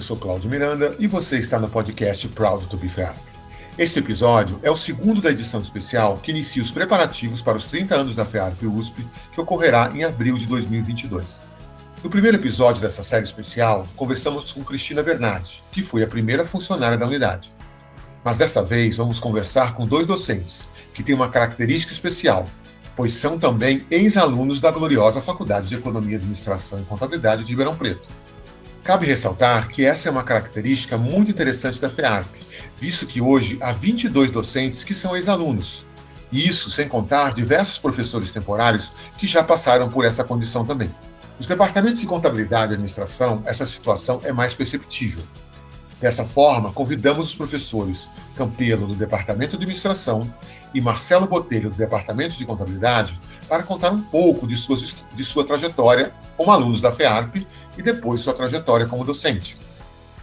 Eu sou Cláudio Miranda e você está no podcast Proud to be Fair. Este episódio é o segundo da edição especial que inicia os preparativos para os 30 anos da FEARP USP, que ocorrerá em abril de 2022. No primeiro episódio dessa série especial, conversamos com Cristina Bernardi, que foi a primeira funcionária da unidade. Mas dessa vez vamos conversar com dois docentes, que têm uma característica especial, pois são também ex-alunos da gloriosa Faculdade de Economia, Administração e Contabilidade de Ribeirão Preto Cabe ressaltar que essa é uma característica muito interessante da FEARP, visto que hoje há 22 docentes que são ex-alunos. Isso sem contar diversos professores temporários que já passaram por essa condição também. Nos departamentos de contabilidade e administração, essa situação é mais perceptível. Dessa forma, convidamos os professores Campelo, do Departamento de Administração, e Marcelo Botelho, do Departamento de Contabilidade, para contar um pouco de, suas, de sua trajetória como alunos da FEARP e depois sua trajetória como docente.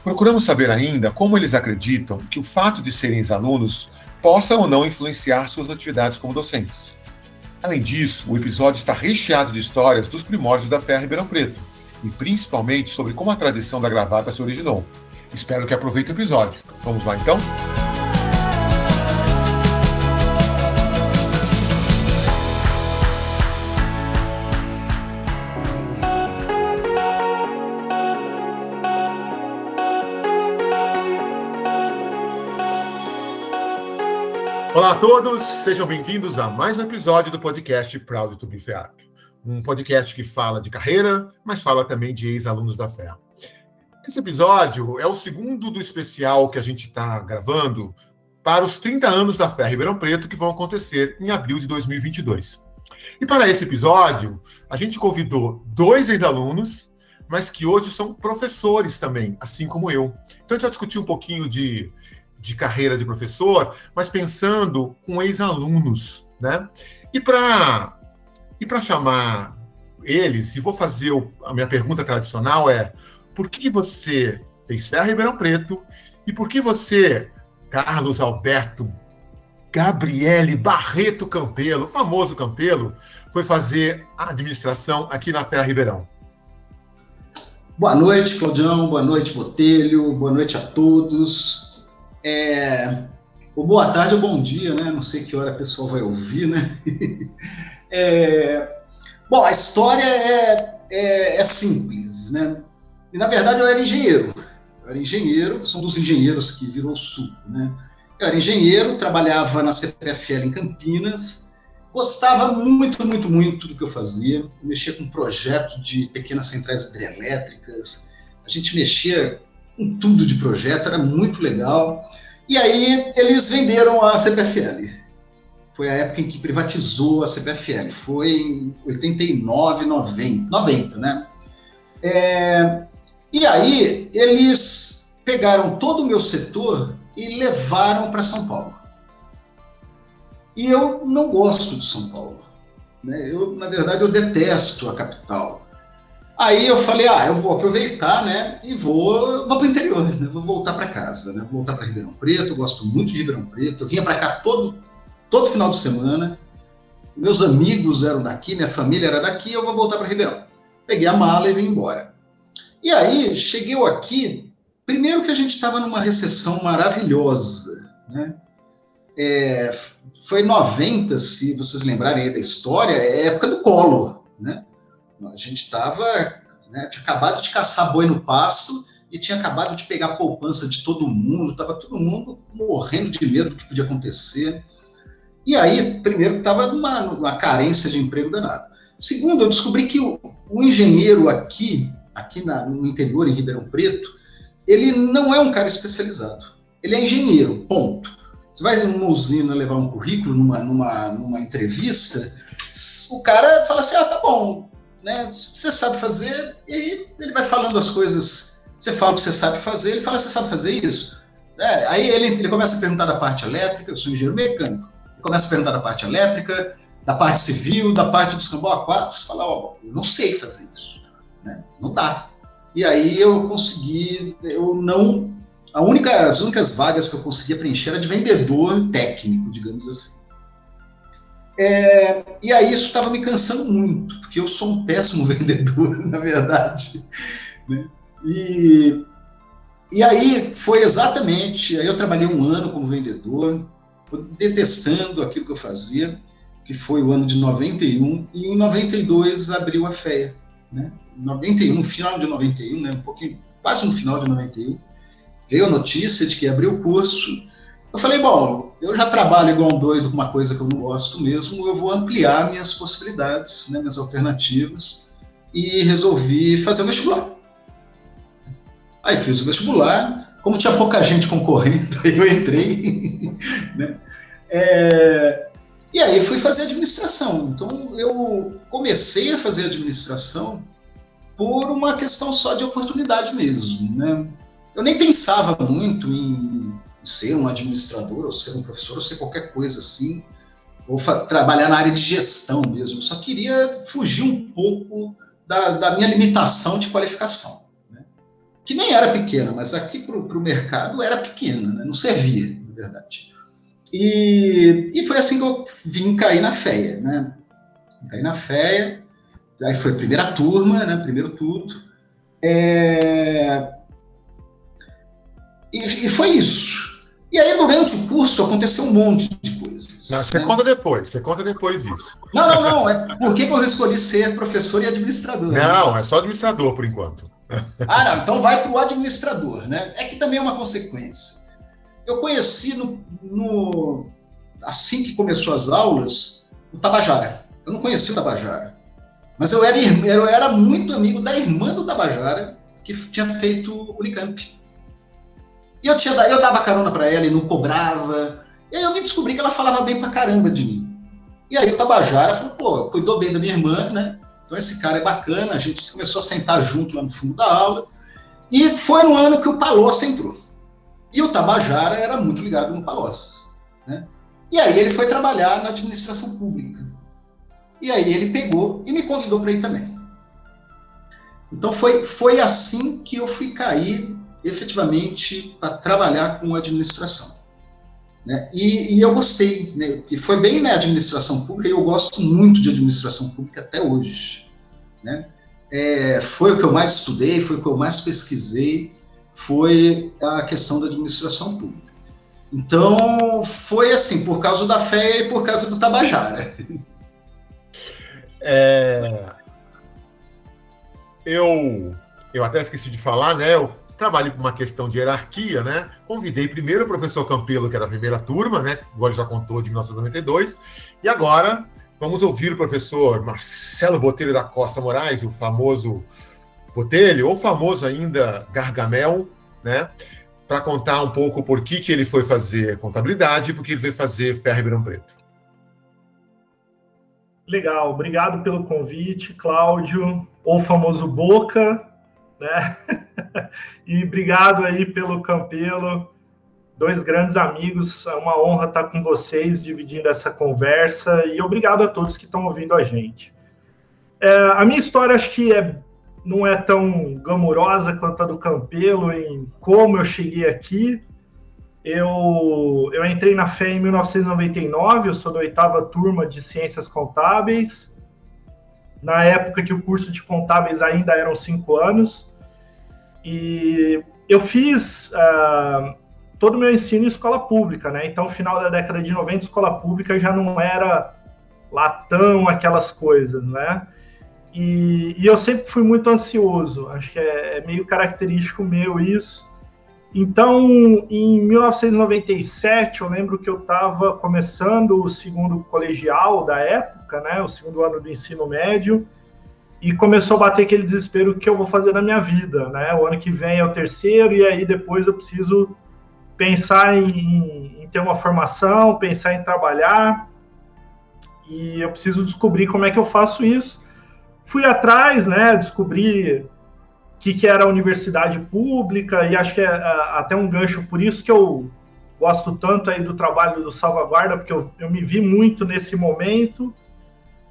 Procuramos saber ainda como eles acreditam que o fato de serem ex-alunos possa ou não influenciar suas atividades como docentes. Além disso, o episódio está recheado de histórias dos primórdios da Ferra Ribeirão Preto, e principalmente sobre como a tradição da gravata se originou. Espero que aproveite o episódio. Vamos lá então? Olá a todos, sejam bem-vindos a mais um episódio do podcast Proud to be Fair. Um podcast que fala de carreira, mas fala também de ex-alunos da FEA. Esse episódio é o segundo do especial que a gente está gravando para os 30 anos da FEA Ribeirão Preto, que vão acontecer em abril de 2022. E para esse episódio, a gente convidou dois ex-alunos, mas que hoje são professores também, assim como eu. Então a gente vai discutir um pouquinho de de carreira de professor, mas pensando com ex-alunos, né? E para e para chamar eles, e vou fazer o, a minha pergunta tradicional é: por que você fez Ferro Ribeirão Preto e por que você, Carlos Alberto Gabriele Barreto Campelo, famoso Campelo, foi fazer a administração aqui na Ferro Ribeirão? Boa noite, Claudião. Boa noite, Botelho. Boa noite a todos. É, o boa tarde ou bom dia, né? Não sei que hora a pessoa vai ouvir, né? é, bom, a história é, é, é, simples, né? E na verdade eu era engenheiro. Eu era engenheiro, são dos engenheiros que virou suco, né? Eu era engenheiro, trabalhava na CPFL em Campinas, gostava muito, muito, muito do que eu fazia. Mexia com projeto de pequenas centrais hidrelétricas, a gente mexia com tudo de projeto, era muito legal. E aí eles venderam a CPFL. Foi a época em que privatizou a CPFL. Foi em 89, 90, 90 né? É, e aí eles pegaram todo o meu setor e levaram para São Paulo. E eu não gosto de São Paulo. Né? Eu, na verdade, eu detesto a capital. Aí eu falei, ah, eu vou aproveitar, né, e vou, vou para o interior, né, vou voltar para casa, né, vou voltar para Ribeirão Preto, eu gosto muito de Ribeirão Preto, eu vinha para cá todo, todo final de semana, meus amigos eram daqui, minha família era daqui, eu vou voltar para Ribeirão. Peguei a mala e vim embora. E aí, cheguei aqui, primeiro que a gente estava numa recessão maravilhosa, né, é, foi 90, se vocês lembrarem aí da história, é época do colo, né, a gente estava, né, tinha acabado de caçar boi no pasto e tinha acabado de pegar a poupança de todo mundo, estava todo mundo morrendo de medo do que podia acontecer. E aí, primeiro, estava numa, numa, carência de emprego danada. Segundo, eu descobri que o, o engenheiro aqui, aqui na, no interior, em Ribeirão Preto, ele não é um cara especializado. Ele é engenheiro, ponto. Você vai numa usina levar um currículo numa, numa, numa entrevista, o cara fala assim: ah, tá bom, né? Você sabe fazer, e aí ele vai falando as coisas. Você fala que você sabe fazer, ele fala, você sabe fazer isso? É, aí ele, ele começa a perguntar da parte elétrica, eu sou engenheiro mecânico. Ele começa a perguntar da parte elétrica, da parte civil, da parte dos cambó 4. Você fala, ó, eu não sei fazer isso. Né? Não dá. E aí eu consegui, eu não. A única, as únicas vagas que eu conseguia preencher era de vendedor técnico, digamos assim. É, e aí isso estava me cansando muito, porque eu sou um péssimo vendedor, na verdade. Né? E, E aí foi exatamente, aí eu trabalhei um ano como vendedor, detestando aquilo que eu fazia, que foi o ano de 91, e em 92 abriu a FEA, né? 91, final de 91, né? Um pouquinho, quase no final de 91, veio a notícia de que abriu o curso. Eu falei, bom, eu já trabalho igual um doido com uma coisa que eu não gosto mesmo, eu vou ampliar minhas possibilidades, né, minhas alternativas, e resolvi fazer o vestibular. Aí fiz o vestibular, como tinha pouca gente concorrendo, aí eu entrei, né? É, e aí fui fazer administração. Então eu comecei a fazer administração por uma questão só de oportunidade mesmo, né? Eu nem pensava muito em ser um administrador, ou ser um professor, ou ser qualquer coisa assim, ou trabalhar na área de gestão mesmo. Eu só queria fugir um pouco da, da minha limitação de qualificação que nem era pequena, mas aqui para o mercado era pequena, né? não servia, na verdade. E, e foi assim que eu vim cair na FEA, né? Caí na FEA, aí foi a primeira turma, né? Primeiro tudo. É... E, e, foi isso. E aí, durante o curso, aconteceu um monte de coisas. Não, você né? conta depois, você conta depois isso. Não, não, não. É por que eu escolhi ser professor e administrador? Não, né? é só administrador por enquanto. Ah, não, então vai para o administrador, né? É que também é uma consequência. Eu conheci no, no, assim que começou as aulas o Tabajara. Eu não conhecia o Tabajara, mas eu era, eu era muito amigo da irmã do Tabajara que tinha feito Unicamp. E eu, tinha, eu dava carona para ela e não cobrava. E aí eu vim descobrir que ela falava bem pra caramba de mim. E aí o Tabajara falou, pô, cuidou bem da minha irmã, né? Então esse cara é bacana, a gente começou a sentar junto lá no fundo da aula. E foi no ano que o Palocci entrou. E o Tabajara era muito ligado no Palocci. Né? E aí ele foi trabalhar na administração pública. E aí ele pegou e me convidou para ir também. Então foi, foi assim que eu fui cair efetivamente para trabalhar com administração. Né? E, e, eu gostei, né? e foi bem na administração pública, e eu gosto muito de administração pública até hoje. Né? É, foi o que eu mais estudei, foi o que eu mais pesquisei, foi a questão da administração pública. Então, foi assim, por causa da fé e por causa do Tabajara. É... Eu, eu até esqueci de falar, né? Eu trabalho com uma questão de hierarquia, né? Convidei primeiro o professor Campelo, que era da primeira turma, né? Agora já contou de 1992, e agora vamos ouvir o professor Marcelo Botelho da Costa Moraes, o famoso Botelho, ou famoso ainda Gargamel, né? Para contar um pouco por que, que ele foi fazer contabilidade e por que ele veio fazer Ferro Ribeirão Preto. Legal, obrigado pelo convite, Cláudio, ou famoso Boca, né? e obrigado aí pelo Campelo, dois grandes amigos, é uma honra estar com vocês dividindo essa conversa e obrigado a todos que estão ouvindo a gente. É, a minha história acho que é, não é tão glamurosa quanto a do Campelo em como eu cheguei aqui. Eu, eu entrei na FE em 1999, eu sou da oitava turma de Ciências Contábeis na época que o curso de contábeis ainda eram cinco anos. E eu fiz uh, todo o meu ensino em escola pública, né? Então, final da década de 90, escola pública já não era lá tão aquelas coisas, né? E, e eu sempre fui muito ansioso, acho que é, é meio característico meu isso. Então, em 1997, eu lembro que eu estava começando o segundo colegial da época, né, o segundo ano do ensino médio, e começou a bater aquele desespero que eu vou fazer na minha vida, né? O ano que vem é o terceiro e aí depois eu preciso pensar em, em ter uma formação, pensar em trabalhar e eu preciso descobrir como é que eu faço isso. Fui atrás, né? Descobri que, que era a universidade pública, e acho que é, é até um gancho por isso que eu gosto tanto aí do trabalho do Salvaguarda, porque eu, eu me vi muito nesse momento.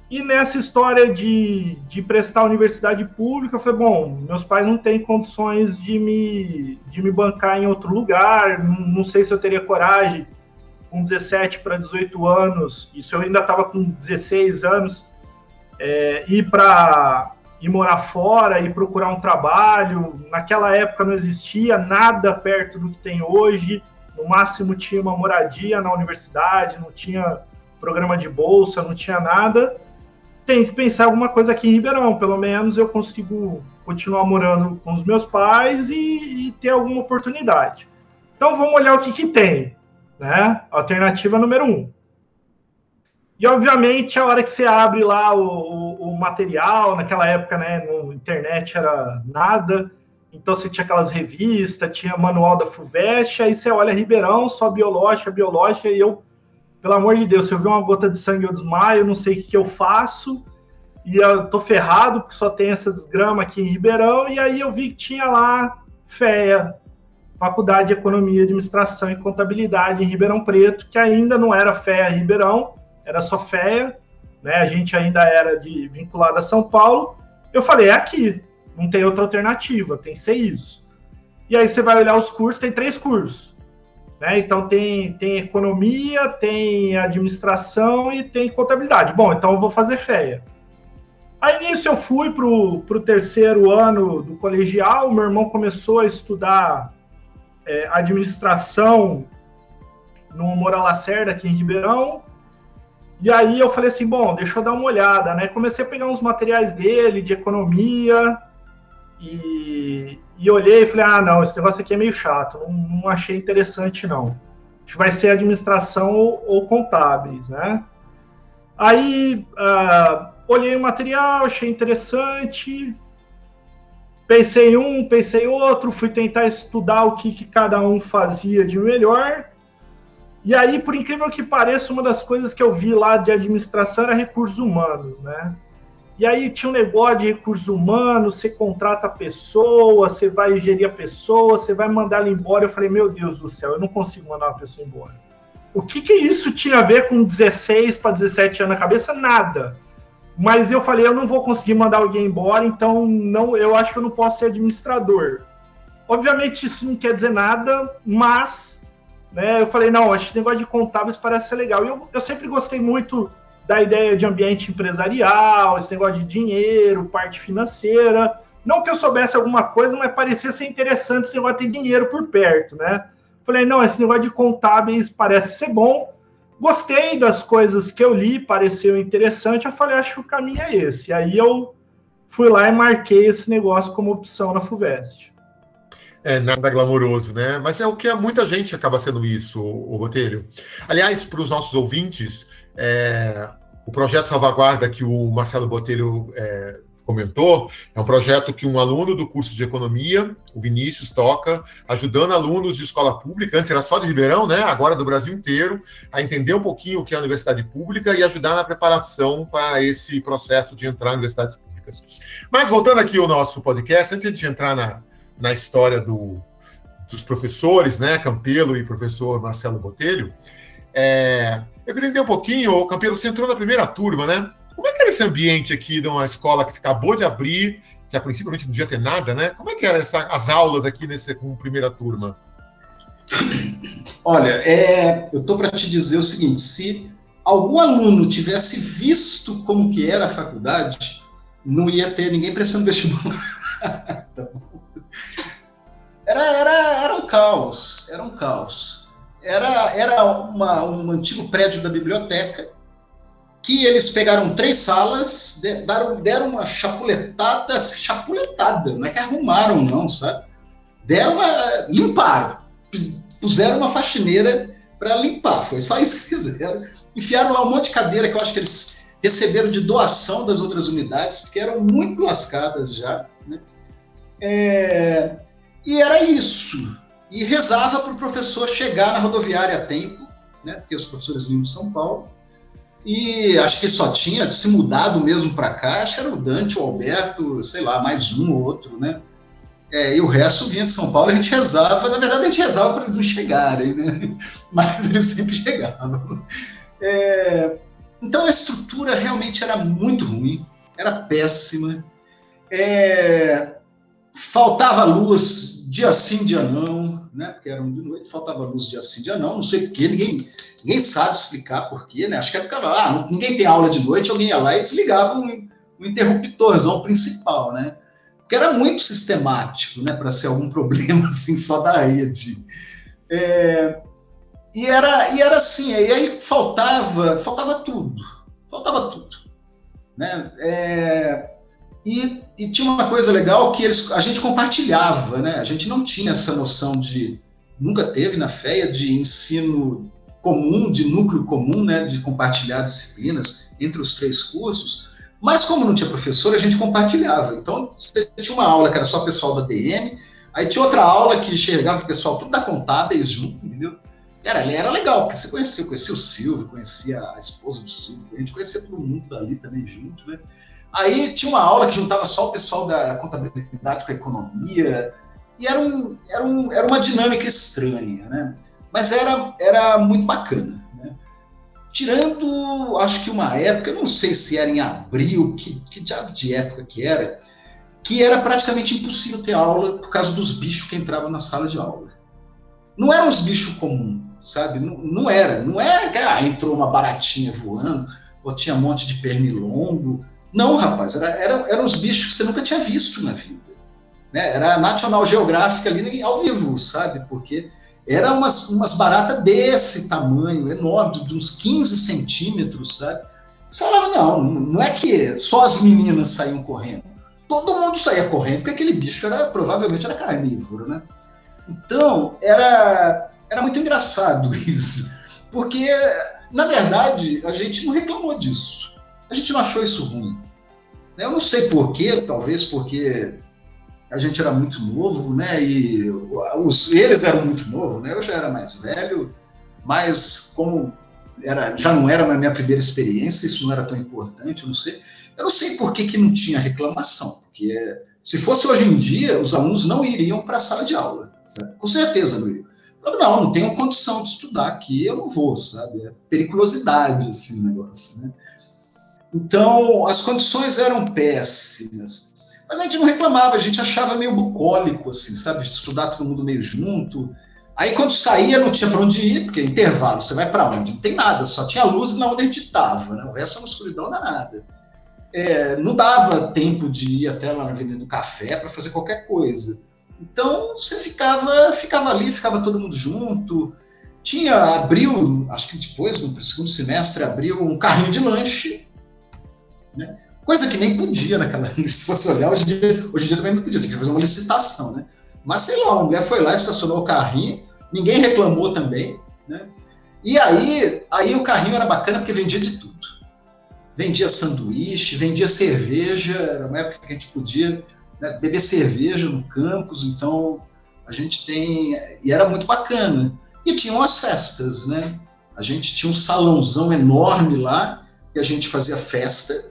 E nessa história de, de prestar universidade pública, eu falei, bom, meus pais não têm condições de me, de me bancar em outro lugar, não, não sei se eu teria coragem, com 17 para 18 anos, isso eu ainda estava com 16 anos, é, ir para ir morar fora e procurar um trabalho. Naquela época não existia nada perto do que tem hoje. No máximo tinha uma moradia na universidade, não tinha programa de bolsa, não tinha nada. Tem que pensar alguma coisa aqui em Ribeirão. Pelo menos eu consigo continuar morando com os meus pais e, e ter alguma oportunidade. Então vamos olhar o que, que tem. Né? Alternativa número um. E, obviamente, a hora que você abre lá o, o, material, naquela época, né, no internet era nada, então você tinha aquelas revistas, tinha manual da FUVEST, aí você olha Ribeirão, só biológica, biológica, e eu, pelo amor de Deus, se eu ver uma gota de sangue eu desmaio, não sei o que, que eu faço, e eu tô ferrado, porque só tem essa desgrama aqui em Ribeirão, e aí eu vi que tinha lá FEA, Faculdade de Economia, Administração e Contabilidade em Ribeirão Preto, que ainda não era FEA Ribeirão, era só FEA, né? A gente ainda era de vinculado a São Paulo. Eu falei, é aqui, não tem outra alternativa, tem que ser isso. E aí você vai olhar os cursos, tem três cursos. Né? Então tem, tem economia, tem administração e tem contabilidade. Bom, então eu vou fazer FEA. Aí nisso eu fui para o terceiro ano do colegial, meu irmão começou a estudar é, administração no Moral Lacerda, aqui em Ribeirão, e aí eu falei assim, bom, deixa eu dar uma olhada, né? Comecei a pegar uns materiais dele de economia e, e olhei e falei, ah, não, esse negócio aqui é meio chato, não, não achei interessante não. Que vai ser administração ou, ou contábeis, né? Aí uh, olhei o material, achei interessante, pensei um, pensei outro, fui tentar estudar o que, que cada um fazia de melhor e aí, por incrível que pareça, uma das coisas que eu vi lá de administração era recursos humanos, né? E aí tinha um negócio de recursos humanos, você contrata a pessoa, você vai gerir a pessoa, você vai mandar ela embora. Eu falei, meu Deus do céu, eu não consigo mandar uma pessoa embora. O que, que isso tinha a ver com 16 para 17 anos na cabeça? Nada. Mas eu falei, eu não vou conseguir mandar alguém embora, então não, eu acho que eu não posso ser administrador. Obviamente isso não quer dizer nada, mas né? Eu falei, não, esse negócio de contábeis parece ser legal. E eu, eu sempre gostei muito da ideia de ambiente empresarial, esse negócio de dinheiro, parte financeira. Não que eu soubesse alguma coisa, mas parecia ser interessante esse negócio de ter dinheiro por perto, né? Falei, não, esse negócio de contábeis parece ser bom. Gostei das coisas que eu li, pareceu interessante. Eu falei, acho que o caminho é esse. Aí eu fui lá e marquei esse negócio como opção na FUVEST é, nada glamouroso, né? Mas é o que muita gente acaba sendo isso, o Botelho. Aliás, para os nossos ouvintes, é, o projeto Salvaguarda que o Marcelo Botelho é, comentou é um projeto que um aluno do curso de economia, o Vinícius, toca, ajudando alunos de escola pública, antes era só de Ribeirão, né? Agora do Brasil inteiro, a entender um pouquinho o que é a universidade pública e ajudar na preparação para esse processo de entrar em universidades públicas. Mas voltando aqui ao nosso podcast, antes de entrar na, na história do, dos professores, né, Campelo e professor Marcelo Botelho. É, eu queria entender um pouquinho, Campelo, você entrou na primeira turma, né? Como é que era esse ambiente aqui de uma escola que acabou de abrir, que a princípio não devia ter nada, né? Como é que eram as aulas aqui nesse, com primeira turma? Olha, é, eu estou para te dizer o seguinte: se algum aluno tivesse visto como que era a faculdade, não ia ter ninguém prestando vestibular. tá bom? Era, era, era um caos, era um caos. Era, era uma, um antigo prédio da biblioteca que eles pegaram três salas, deram, deram uma chapuletada, chapuletada, não é que arrumaram não, sabe? Deram uma, limparam, puseram uma faxineira para limpar, foi só isso que fizeram. Enfiaram lá um monte de cadeira que eu acho que eles receberam de doação das outras unidades, porque eram muito lascadas já? É, e era isso. E rezava para o professor chegar na rodoviária a tempo, né, porque os professores vinham de São Paulo. E acho que só tinha se mudado mesmo para cá, acho que era o Dante, o Alberto, sei lá, mais um ou outro, né? É, e o resto vinha de São Paulo, a gente rezava, na verdade a gente rezava para eles não chegarem, né? Mas eles sempre chegavam. É, então a estrutura realmente era muito ruim, era péssima. É, faltava luz dia sim, dia não, né? Porque era de noite, faltava luz dia sim, dia não, não sei porquê, ninguém, ninguém sabe explicar porquê, né? Acho que ficava, ah, ninguém tem aula de noite, alguém ia lá e desligava um, um interruptorzão principal, né? Porque era muito sistemático, né, para ser algum problema assim só da rede. É, e era e era assim, e aí faltava faltava tudo, faltava tudo, né? É, e, e, tinha uma coisa legal que eles, a gente compartilhava, né? A gente não tinha essa noção de nunca teve na FEA de ensino comum, de núcleo comum, né, de compartilhar disciplinas entre os três cursos, mas como não tinha professor, a gente compartilhava. Então, você tinha uma aula que era só pessoal da DM, aí tinha outra aula que chegava o pessoal tudo da contábeis junto, entendeu? Era, era legal, porque você conhecia, conhecia o Silvio, conhecia a esposa do Silvio, a gente conhecia todo mundo ali também junto, né? Aí tinha uma aula que juntava só o pessoal da contabilidade com a economia, e era, um, era, um, era uma dinâmica estranha, né? Mas era, era muito bacana. Né? Tirando, acho que uma época, não sei se era em abril, que, que diabo de época que era, que era praticamente impossível ter aula por causa dos bichos que entravam na sala de aula. Não eram os bichos comuns, sabe? Não, não era. Não era que ah, entrou uma baratinha voando, ou tinha um monte de pernilongo. Não, rapaz, era, era, eram os bichos que você nunca tinha visto na vida. Né? Era a National Geographic ali ao vivo, sabe? Porque era umas, umas baratas desse tamanho, enorme, de uns 15 centímetros, sabe? Você falava, não, não é que só as meninas saíam correndo. Todo mundo saía correndo, porque aquele bicho era, provavelmente era carnívoro, né? Então, era, era muito engraçado isso. Porque, na verdade, a gente não reclamou disso. A gente não achou isso ruim. Eu não sei porquê, talvez porque a gente era muito novo, né? E os, eles eram muito novos, né? Eu já era mais velho, mas como era, já não era a minha primeira experiência, isso não era tão importante, eu não sei. Eu não sei por que, que não tinha reclamação, porque se fosse hoje em dia, os alunos não iriam para a sala de aula, sabe? com certeza não iriam. Não, não tenho condição de estudar aqui, eu não vou, sabe? É periculosidade, assim, o negócio, né? Então, as condições eram péssimas. Mas a gente não reclamava, a gente achava meio bucólico, assim, sabe? Estudar todo mundo meio junto. Aí quando saía não tinha para onde ir, porque intervalo, você vai para onde? Não tem nada, só tinha luz na onde a gente estava, né? O resto era uma escuridão danada. É, não dava tempo de ir até lá na Avenida do Café para fazer qualquer coisa. Então você ficava, ficava ali, ficava todo mundo junto. Tinha, abriu, acho que depois, no segundo semestre, abriu um carrinho de lanche, né? Coisa que nem podia naquela. Se olhar, hoje em dia, hoje em dia também não podia, tem que fazer uma licitação, né? Mas sei lá, uma mulher foi lá, estacionou o carrinho, ninguém reclamou também, né? E aí, aí o carrinho era bacana porque vendia de tudo. Vendia sanduíche, vendia cerveja, era uma época que a gente podia né, beber cerveja no campus, então a gente tem. E era muito bacana. E tinham as festas, né? A gente tinha um salãozão enorme lá, que a gente fazia festa,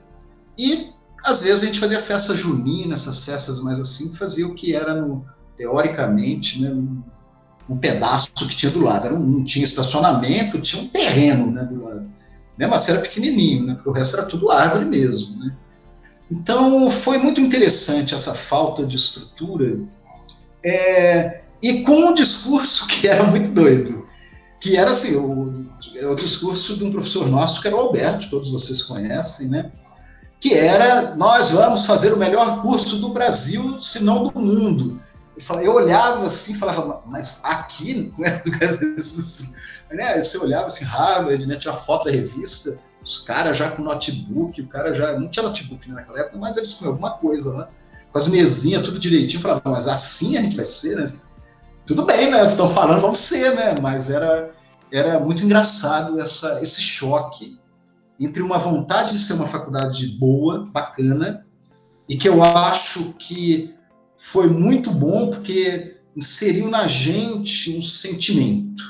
e às vezes a gente fazia festa junina, essas festas mais assim, fazia o que era, no, teoricamente, né, um, um, pedaço que tinha do lado. Não, não, tinha estacionamento, tinha um terreno né, do lado. Né, mas era pequenininho, né, porque o resto era tudo árvore mesmo. Né. Então foi muito interessante essa falta de estrutura é, e com um discurso que era muito doido, que era assim, o, o discurso de um professor nosso que era o Alberto, todos vocês conhecem, né? Que era nós vamos fazer o melhor curso do Brasil, se não do mundo. Eu olhava assim e falava, mas aqui, né, né? Você olhava assim, Harvard, né, tinha foto da revista, os caras já com notebook, o cara já. Não tinha notebook né, naquela época, mas eles com alguma coisa, né? Com as mesinhas, tudo direitinho. falava, mas assim a gente vai ser, né? Tudo bem, né? Estão falando, vamos ser, né? Mas era, era muito engraçado essa, esse choque entre uma vontade de ser uma faculdade boa, bacana, e que eu acho que foi muito bom porque inseriu na gente um sentimento,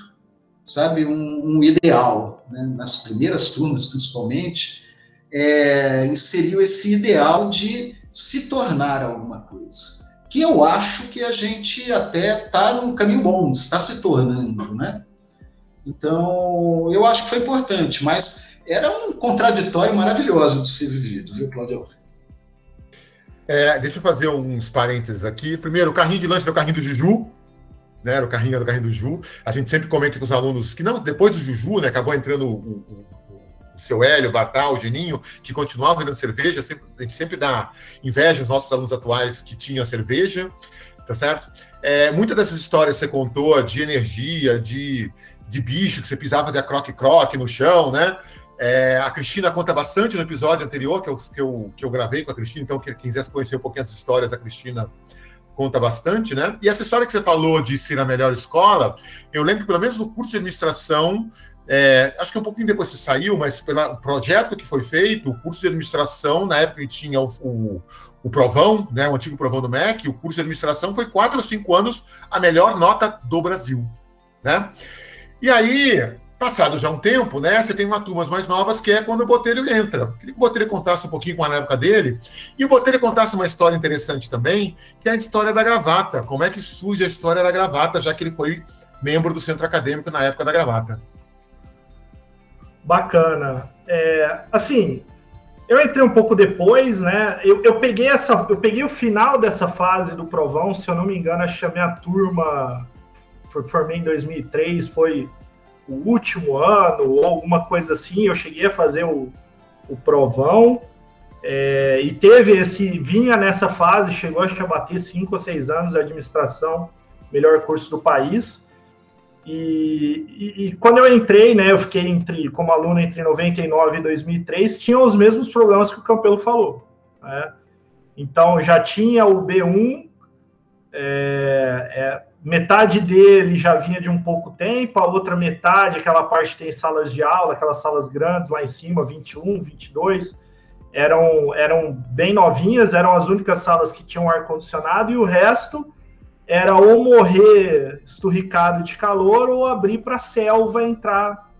sabe, um, um ideal, né? nas primeiras turmas principalmente, é, inseriu esse ideal de se tornar alguma coisa, que eu acho que a gente até está num caminho bom, está se tornando, né? Então, eu acho que foi importante, mas era um contraditório maravilhoso de ser vivido, viu, Claudio? É, deixa eu fazer uns parênteses aqui. Primeiro, o carrinho de lanche era o carrinho do Juju, né? Era o carrinho, era o carrinho do Juju. A gente sempre comenta com os alunos que não, depois do Juju, né, acabou entrando o, o, o seu Hélio, o Bartal, o Geninho, que continuavam vendendo cerveja, sempre, a gente sempre dá inveja aos nossos alunos atuais que tinham cerveja, tá certo? É, muitas dessas histórias que você contou de energia, de, de bicho, que você pisava, fazia croque-croque no chão, né? É, a Cristina conta bastante no episódio anterior que eu, que, eu, que eu gravei com a Cristina, então quem quisesse conhecer um pouquinho as histórias da Cristina conta bastante, né? E essa história que você falou de ser a melhor escola, eu lembro que pelo menos no curso de administração, é, acho que um pouquinho depois que saiu, mas pelo projeto que foi feito, o curso de administração, na época que tinha o, o, o Provão, né, o antigo Provão do MEC, o curso de administração foi quatro ou cinco anos a melhor nota do Brasil, né? E aí, Passado já um tempo, né? Você tem uma turmas mais novas que é quando o Botelho entra. Queria que o Botelho contasse um pouquinho com a época dele. E o Botelho contasse uma história interessante também, que é a história da gravata. Como é que surge a história da gravata, já que ele foi membro do centro acadêmico na época da gravata. Bacana. É, assim, eu entrei um pouco depois, né? Eu, eu, peguei essa, eu peguei o final dessa fase do provão, se eu não me engano, acho que a minha turma formei em 2003, foi o último ano ou alguma coisa assim, eu cheguei a fazer o, o provão é, e teve esse, vinha nessa fase, chegou acho que a bater cinco ou seis anos de administração, melhor curso do país. E, e, e, quando eu entrei, né, eu fiquei entre, como aluno entre 99 e 2003, tinha os mesmos problemas que o Campelo falou. Né? Então já tinha o B1, é, é, metade dele já vinha de um pouco tempo, a outra metade, aquela parte tem salas de aula, aquelas salas grandes lá em cima, 21, 22, eram, eram bem novinhas, eram as únicas salas que tinham ar-condicionado, e o resto era ou morrer esturricado de calor ou abrir para a selva entrar.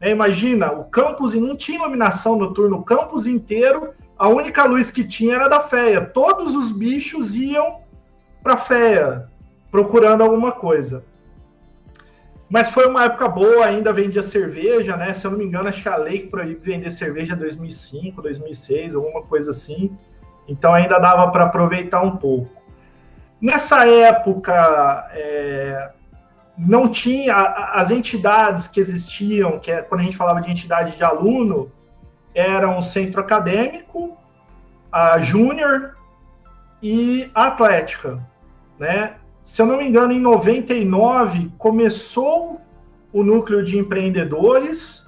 É, imagina, o campus não tinha iluminação noturna, o campus inteiro, a única luz que tinha era da feia. Todos os bichos iam para a feia procurando alguma coisa. Mas foi uma época boa, ainda vendia cerveja, né? Se eu não me engano, acho que a lei que proíbe vender cerveja é 2005, 2006, alguma coisa assim. Então ainda dava para aproveitar um pouco. Nessa época, é, não tinha as entidades que existiam, que é, quando a gente falava de entidade de aluno, eram o centro acadêmico, a júnior e a atlética, né? Se eu não me engano, em 99 começou o núcleo de empreendedores,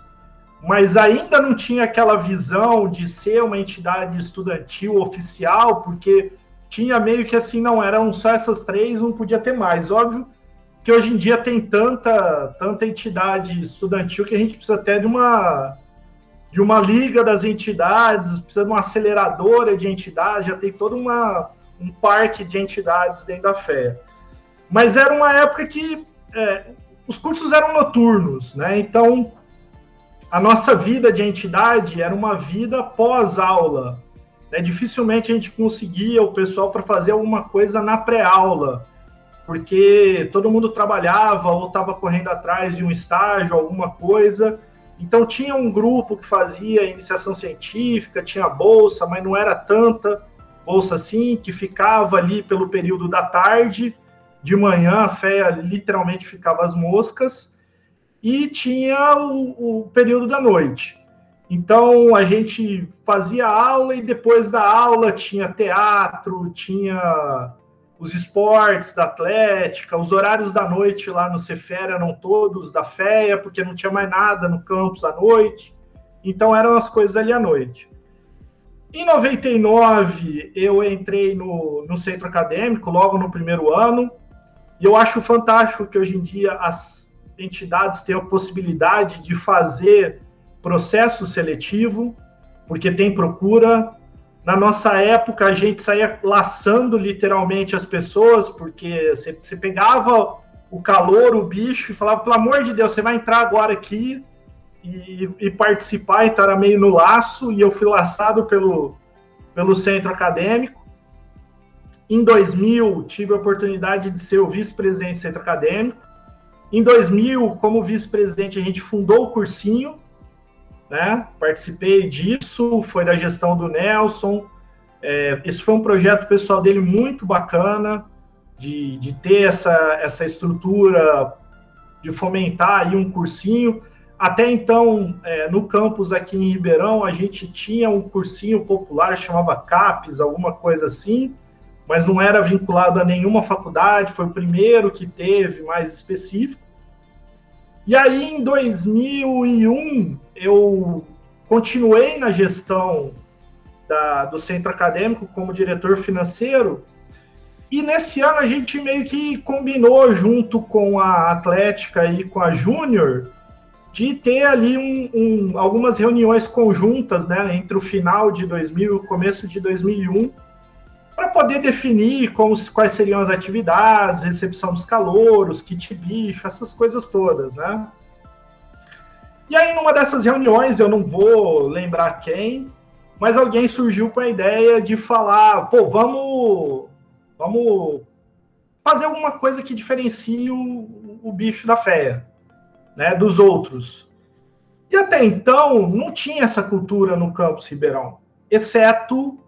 mas ainda não tinha aquela visão de ser uma entidade estudantil oficial, porque tinha meio que assim, não eram só essas três, não podia ter mais. Óbvio que hoje em dia tem tanta, tanta entidade estudantil que a gente precisa até de uma de uma liga das entidades, precisa de uma aceleradora de entidades, já tem todo uma, um parque de entidades dentro da FEA. Mas era uma época que é, os cursos eram noturnos, né? Então a nossa vida de entidade era uma vida pós-aula. Né? Dificilmente a gente conseguia o pessoal para fazer alguma coisa na pré-aula, porque todo mundo trabalhava ou estava correndo atrás de um estágio, alguma coisa. Então tinha um grupo que fazia iniciação científica, tinha bolsa, mas não era tanta bolsa assim, que ficava ali pelo período da tarde de manhã a fé literalmente ficava as moscas e tinha o, o, período da noite. Então a gente fazia aula e depois da aula tinha teatro, tinha os esportes da Atlética, os horários da noite lá no Cefer eram todos da FEA, porque não tinha mais nada no campus à noite. Então eram as coisas ali à noite. Em 99, eu entrei no, no centro acadêmico, logo no primeiro ano. E eu acho fantástico que hoje em dia as entidades têm a possibilidade de fazer processo seletivo, porque tem procura. Na nossa época, a gente saía laçando literalmente as pessoas, porque você, você pegava o calor, o bicho, e falava: pelo amor de Deus, você vai entrar agora aqui e, e participar, então era meio no laço, e eu fui laçado pelo, pelo centro acadêmico. Em 2000, tive a oportunidade de ser o vice-presidente do centro acadêmico. Em 2000, como vice-presidente, a gente fundou o cursinho, né? Participei disso, foi da gestão do Nelson. É, esse foi um projeto pessoal dele muito bacana, de, de ter essa, essa estrutura, de fomentar aí um cursinho. até então, é, no campus aqui em Ribeirão, a gente tinha um cursinho popular, chamava CAPES, alguma coisa assim, mas não era vinculado a nenhuma faculdade, foi o primeiro que teve mais específico. E aí, em 2001, eu continuei na gestão da, do centro acadêmico como diretor financeiro. E nesse ano a gente meio que combinou junto com a Atlética e com a Júnior de ter ali um, um, algumas reuniões conjuntas né, entre o final de 2000 e o começo de 2001 para poder definir como, quais seriam as atividades, recepção dos calouros, kit bicho, essas coisas todas, né? E aí, numa dessas reuniões, eu não vou lembrar quem, mas alguém surgiu com a ideia de falar, pô, vamos, vamos fazer alguma coisa que diferencie o, o bicho da fé, né, dos outros. E até então, não tinha essa cultura no campus Ribeirão, exceto